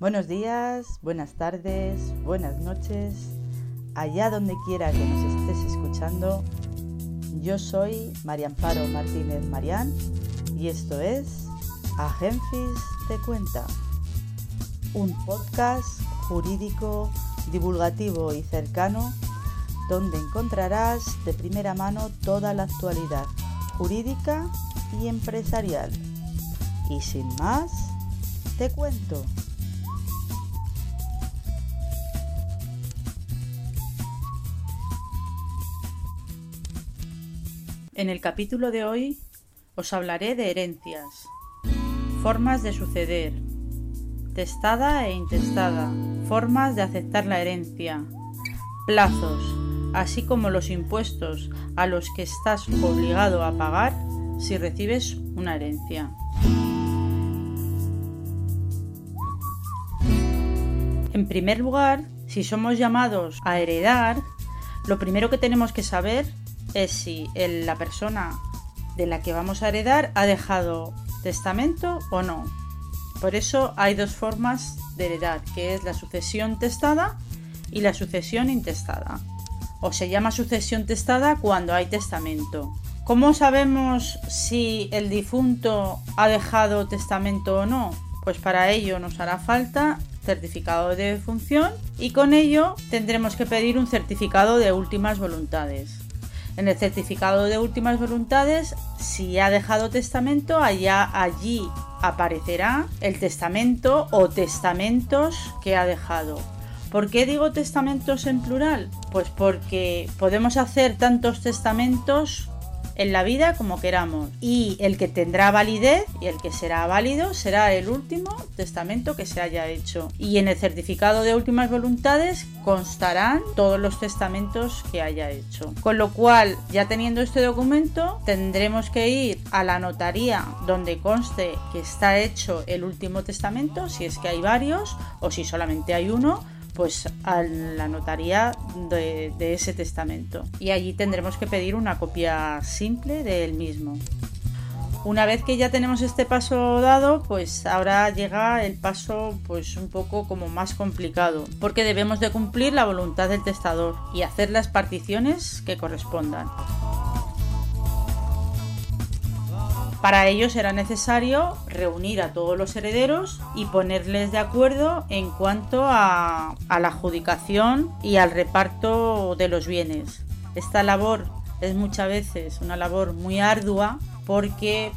Buenos días, buenas tardes, buenas noches, allá donde quiera que nos estés escuchando. Yo soy María Amparo Martínez Marián y esto es Agenfis Te Cuenta, un podcast jurídico, divulgativo y cercano donde encontrarás de primera mano toda la actualidad jurídica y empresarial. Y sin más, te cuento. En el capítulo de hoy os hablaré de herencias, formas de suceder, testada e intestada, formas de aceptar la herencia, plazos, así como los impuestos a los que estás obligado a pagar si recibes una herencia. En primer lugar, si somos llamados a heredar, lo primero que tenemos que saber es si la persona de la que vamos a heredar ha dejado testamento o no. Por eso hay dos formas de heredar, que es la sucesión testada y la sucesión intestada. O se llama sucesión testada cuando hay testamento. ¿Cómo sabemos si el difunto ha dejado testamento o no? Pues para ello nos hará falta certificado de defunción y con ello tendremos que pedir un certificado de últimas voluntades. En el certificado de últimas voluntades, si ha dejado testamento, allá allí aparecerá el testamento o testamentos que ha dejado. ¿Por qué digo testamentos en plural? Pues porque podemos hacer tantos testamentos en la vida como queramos. Y el que tendrá validez y el que será válido será el último testamento que se haya hecho. Y en el certificado de últimas voluntades constarán todos los testamentos que haya hecho. Con lo cual, ya teniendo este documento, tendremos que ir a la notaría donde conste que está hecho el último testamento, si es que hay varios o si solamente hay uno pues a la notaría de, ese testamento y allí tendremos que pedir una copia simple del mismo. Una vez que ya tenemos este paso dado, pues ahora llega el paso pues un poco como más complicado, porque debemos de cumplir la voluntad del testador y hacer las particiones que correspondan. Para ello será necesario reunir a todos los herederos y ponerles de acuerdo en cuanto a, la adjudicación y al reparto de los bienes. Esta labor es muchas veces una labor muy ardua porque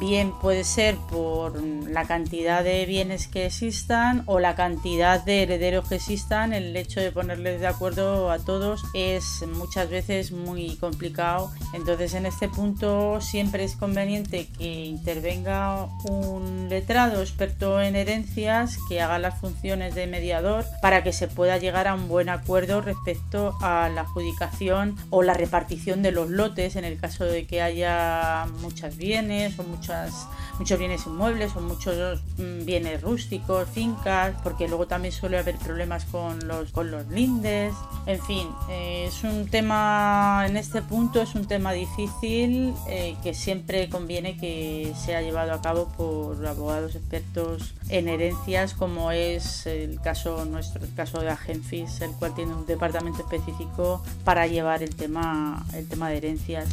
bien puede ser por la cantidad de bienes que existan o la cantidad de herederos que existan, el hecho de ponerles de acuerdo a todos es muchas veces muy complicado. Entonces en este punto siempre es conveniente que intervenga un letrado experto en herencias que haga las funciones de mediador para que se pueda llegar a un buen acuerdo respecto a la adjudicación o la repartición de los lotes en el caso de que haya muchos bienes o muchas, muchos bienes inmuebles o muchos mm, bienes rústicos, fincas, porque luego también suele haber problemas con los, con los lindes. En fin, eh, es un tema, en este punto es un tema difícil eh, que siempre conviene que sea llevado a cabo por abogados expertos en herencias como es el caso nuestro, el caso de Agenfis, el cual tiene un departamento específico para llevar el tema, el tema de herencias.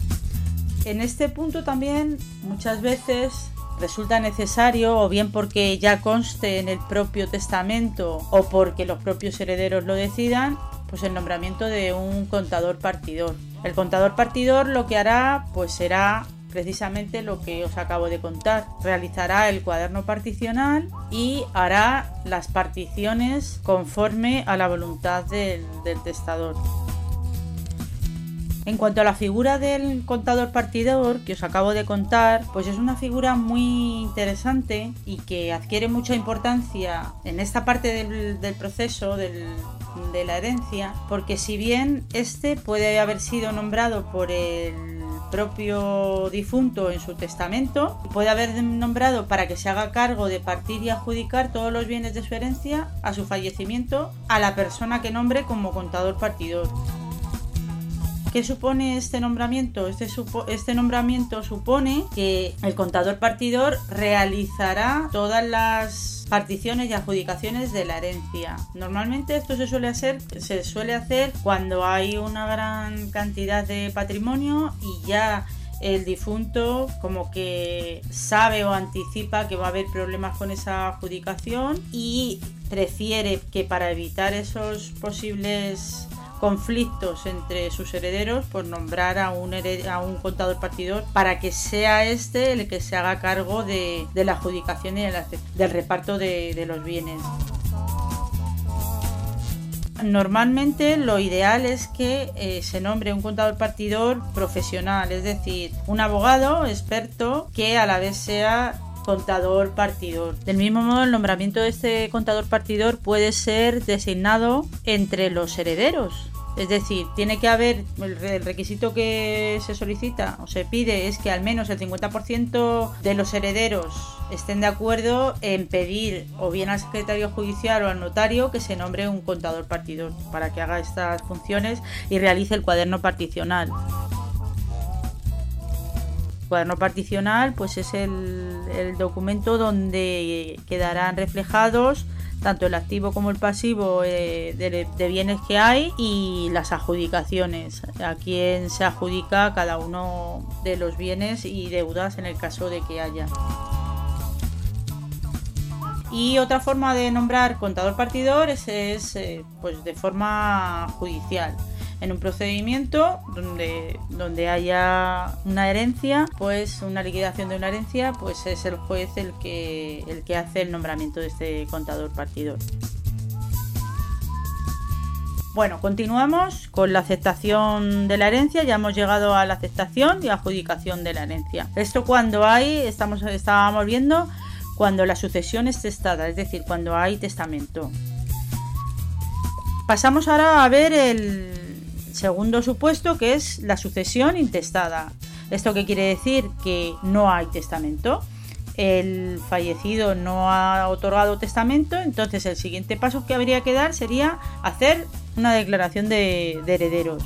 En este punto también muchas veces resulta necesario, o bien porque ya conste en el propio testamento o porque los propios herederos lo decidan, pues el nombramiento de un contador partidor. El contador partidor lo que hará pues será precisamente lo que os acabo de contar. Realizará el cuaderno particional y hará las particiones conforme a la voluntad del, del testador. En cuanto a la figura del contador partidor que os acabo de contar, pues es una figura muy interesante y que adquiere mucha importancia en esta parte del, proceso de la herencia, porque si bien este puede haber sido nombrado por el propio difunto en su testamento, puede haber nombrado para que se haga cargo de partir y adjudicar todos los bienes de su herencia a su fallecimiento a la persona que nombre como contador partidor. ¿Qué supone este nombramiento? Este, este, nombramiento supone que el contador partidor realizará todas las particiones y adjudicaciones de la herencia. Normalmente esto se suele hacer, se suele hacer cuando hay una gran cantidad de patrimonio y ya el difunto como que sabe o anticipa que va a haber problemas con esa adjudicación y prefiere que para evitar esos posibles conflictos entre sus herederos, pues nombrar a un, a un contador partidor para que sea este el que se haga cargo de, la adjudicación y del reparto de, los bienes. Normalmente lo ideal es que eh, se nombre un contador partidor profesional, es decir, un abogado experto que a la vez sea contador partidor. Del mismo modo, el nombramiento de este contador partidor puede ser designado entre los herederos. Es decir, tiene que haber, el requisito que se solicita o se pide es que al menos el 50% de los herederos estén de acuerdo en pedir o bien al secretario judicial o al notario que se nombre un contador partidor para que haga estas funciones y realice el cuaderno particional cuaderno particional pues es el, documento donde quedarán reflejados tanto el activo como el pasivo eh, de, bienes que hay y las adjudicaciones, a quién se adjudica cada uno de los bienes y deudas en el caso de que haya. Y otra forma de nombrar contador partidor es, eh, pues de forma judicial en un procedimiento donde, donde haya una herencia, pues una liquidación de una herencia, pues es el juez el que, el que hace el nombramiento de este contador partidor. Bueno, continuamos con la aceptación de la herencia. Ya hemos llegado a la aceptación y adjudicación de la herencia. Esto cuando hay, estamos, estábamos viendo, cuando la sucesión es testada, es decir, cuando hay testamento. Pasamos ahora a ver el, segundo supuesto que es la sucesión intestada. ¿Esto qué quiere decir? Que no hay testamento. El fallecido no ha otorgado testamento, entonces el siguiente paso que habría que dar sería hacer una declaración de, de herederos.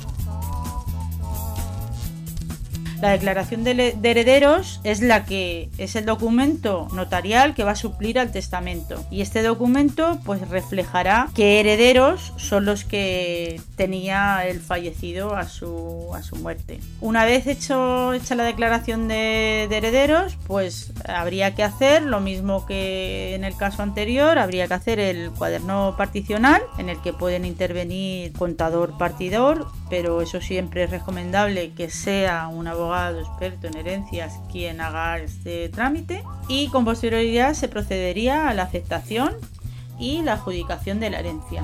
La declaración de, herederos es la que es el documento notarial que va a suplir al testamento y este documento pues reflejará qué herederos son los que tenía el fallecido a su, a su muerte. Una vez hecho, hecha la declaración de, de herederos, pues habría que hacer lo mismo que en el caso anterior, habría que hacer el cuaderno particional en el que pueden intervenir contador partidor, pero eso siempre es recomendable que sea un abogado experto en herencias quien haga este trámite y con posterioridad se procedería a la aceptación y la adjudicación de la herencia.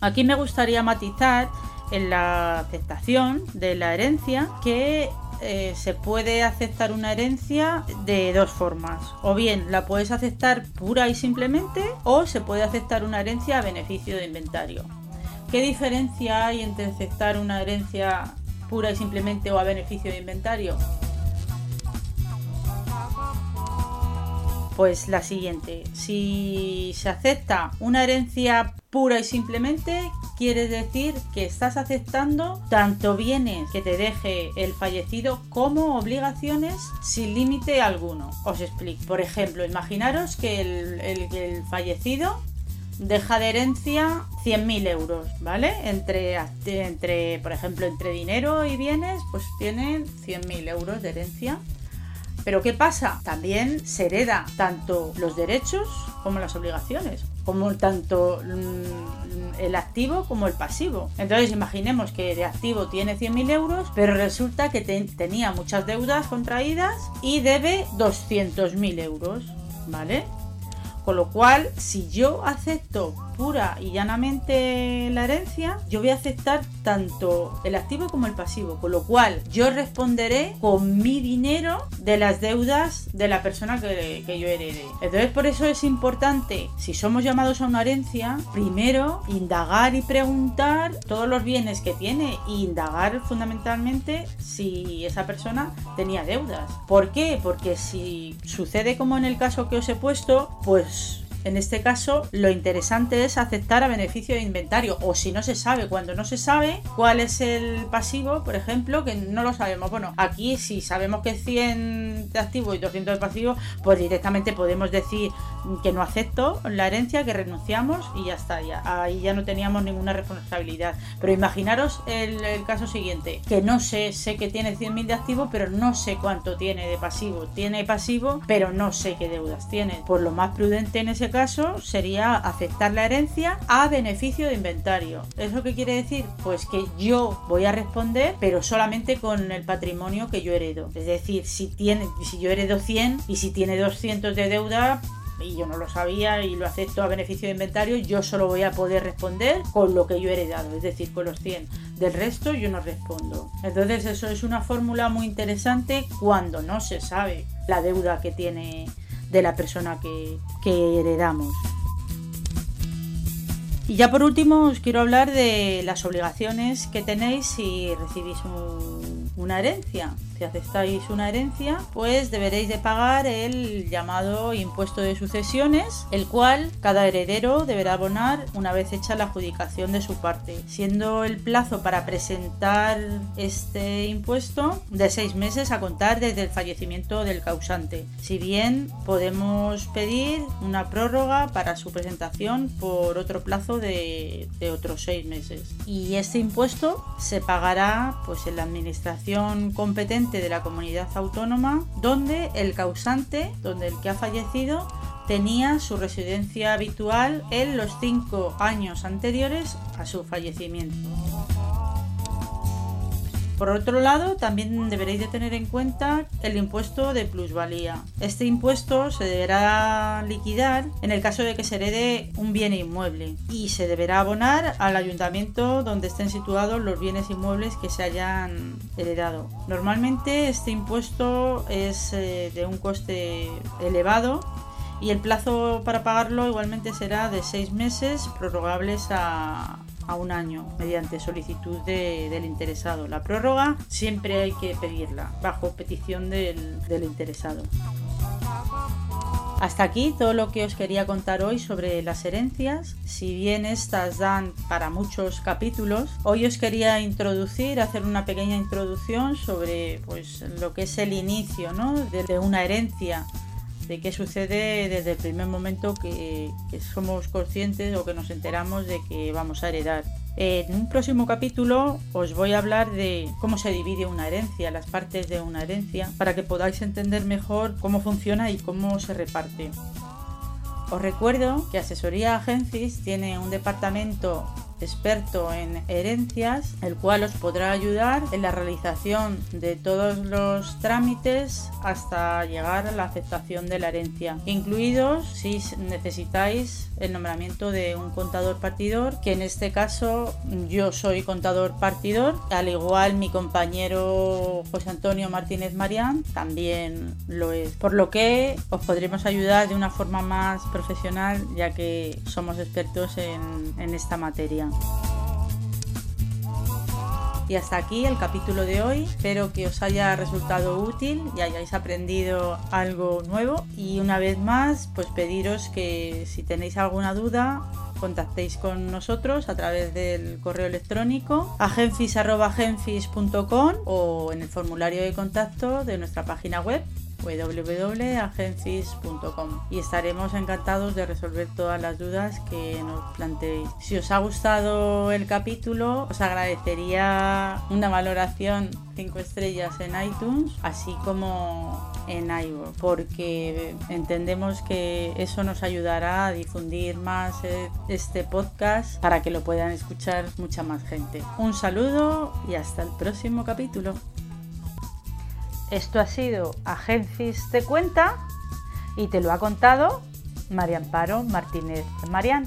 Aquí me gustaría matizar en la aceptación de la herencia que eh, se puede aceptar una herencia de dos formas. O bien la puedes aceptar pura y simplemente o se puede aceptar una herencia a beneficio de inventario. ¿Qué diferencia hay entre aceptar una herencia pura y simplemente o a beneficio de inventario? Pues la siguiente, si se acepta una herencia pura y simplemente, quiere decir que estás aceptando tanto bienes que te deje el fallecido como obligaciones sin límite alguno. Os explico. Por ejemplo, imaginaros que el, fallecido deja de herencia 100.000 euros, ¿vale? Entre, entre, por ejemplo, entre dinero y bienes, pues tienen 100.000 euros de herencia. Pero ¿qué pasa? También se hereda tanto los derechos como las obligaciones. como tanto mm, el activo como el pasivo. Entonces imaginemos que de activo tiene 100.000 euros, pero resulta que tenía muchas deudas contraídas y debe 200.000 euros, ¿vale? Con lo cual, si yo acepto pura y llanamente la herencia, yo voy a aceptar tanto el activo como el pasivo. Con lo cual, yo responderé con mi dinero de las deudas de la persona que, yo herede. Entonces, por eso es importante, si somos llamados a una herencia, primero indagar y preguntar todos los bienes que tiene e indagar fundamentalmente si esa persona tenía deudas. ¿Por qué? Porque si sucede como en el caso que os he puesto, pues en este caso, lo interesante es aceptar a beneficio de inventario o si no se sabe, cuando no se sabe cuál es el pasivo, por ejemplo, que no lo sabemos. Bueno, aquí si sabemos que es 100 de activo y 200 de pasivo, pues directamente podemos decir que no acepto la herencia, que renunciamos y ya está, ya. Ahí ya no teníamos ninguna responsabilidad. Pero imaginaros el, caso siguiente, que no sé, sé que tiene 100.000 de activo, pero no sé cuánto tiene de pasivo. Tiene pasivo, pero no sé qué deudas tiene. Pues lo más prudente en ese caso sería aceptar la herencia a beneficio de inventario. ¿Eso qué quiere decir? Pues que yo voy a responder, pero solamente con el patrimonio que yo heredo. Es decir, si, tiene, si yo heredo 100 y si tiene 200 de deuda, y yo no lo sabía y lo acepto a beneficio de inventario, yo solo voy a poder responder con lo que yo he heredado, es decir, con los 100. Del resto yo no respondo. Entonces eso es una fórmula muy interesante cuando no se sabe la deuda que tiene de la persona que, heredamos. Y ya por último os quiero hablar de las obligaciones que tenéis si recibís una herencia. Si aceptáis una herencia, pues deberéis de pagar el llamado impuesto de sucesiones, el cual cada heredero deberá abonar una vez hecha la adjudicación de su parte, siendo el plazo para presentar este impuesto de seis meses a contar desde el fallecimiento del causante. Si bien podemos pedir una prórroga para su presentación por otro plazo de, de otros seis meses. Y este impuesto se pagará pues en la administración competente de la comunidad autónoma donde el causante, donde el que ha fallecido, tenía su residencia habitual en los cinco años anteriores a su fallecimiento. Por otro lado, también deberéis de tener en cuenta el impuesto de plusvalía. Este impuesto se deberá liquidar en el caso de que se herede un bien inmueble y se deberá abonar al ayuntamiento donde estén situados los bienes inmuebles que se hayan heredado. Normalmente este impuesto es eh, de un coste elevado y el plazo para pagarlo igualmente será de seis meses prorrogables a, a un año mediante solicitud del interesado. La prórroga siempre hay que pedirla bajo petición del, del interesado. Hasta aquí todo lo que os quería contar hoy sobre las herencias. Si bien estas dan para muchos capítulos, hoy os quería introducir, hacer una pequeña introducción sobre pues, lo que es el inicio ¿no? de una herencia de qué sucede desde el primer momento que, somos conscientes o que nos enteramos de que vamos a heredar. En un próximo capítulo os voy a hablar de cómo se divide una herencia, las partes de una herencia, para que podáis entender mejor cómo funciona y cómo se reparte. Os recuerdo que Asesoría Agencias tiene un departamento experto en herencias, el cual os podrá ayudar en la realización de todos los trámites hasta llegar a la aceptación de la herencia, incluidos si necesitáis el nombramiento de un contador partidor, que en este caso yo soy contador partidor, al igual mi compañero José Antonio Martínez Marián también lo es, por lo que os podremos ayudar de una forma más profesional ya que somos expertos en, en esta materia. Y hasta aquí el capítulo de hoy. Espero que os haya resultado útil y hayáis aprendido algo nuevo. Y una vez más, pues pediros que si tenéis alguna duda, contactéis con nosotros a través del correo electrónico agenfis.com o en el formulario de contacto de nuestra página web www.agencis.com y estaremos encantados de resolver todas las dudas que nos planteéis. Si os ha gustado el capítulo, os agradecería una valoración 5 estrellas en iTunes, así como en iVoox, porque entendemos que eso nos ayudará a difundir más eh, este podcast para que lo puedan escuchar mucha más gente. Un saludo y hasta el próximo capítulo. Esto ha sido Agencis Te Cuenta y te lo ha contado María Amparo Martínez Marián.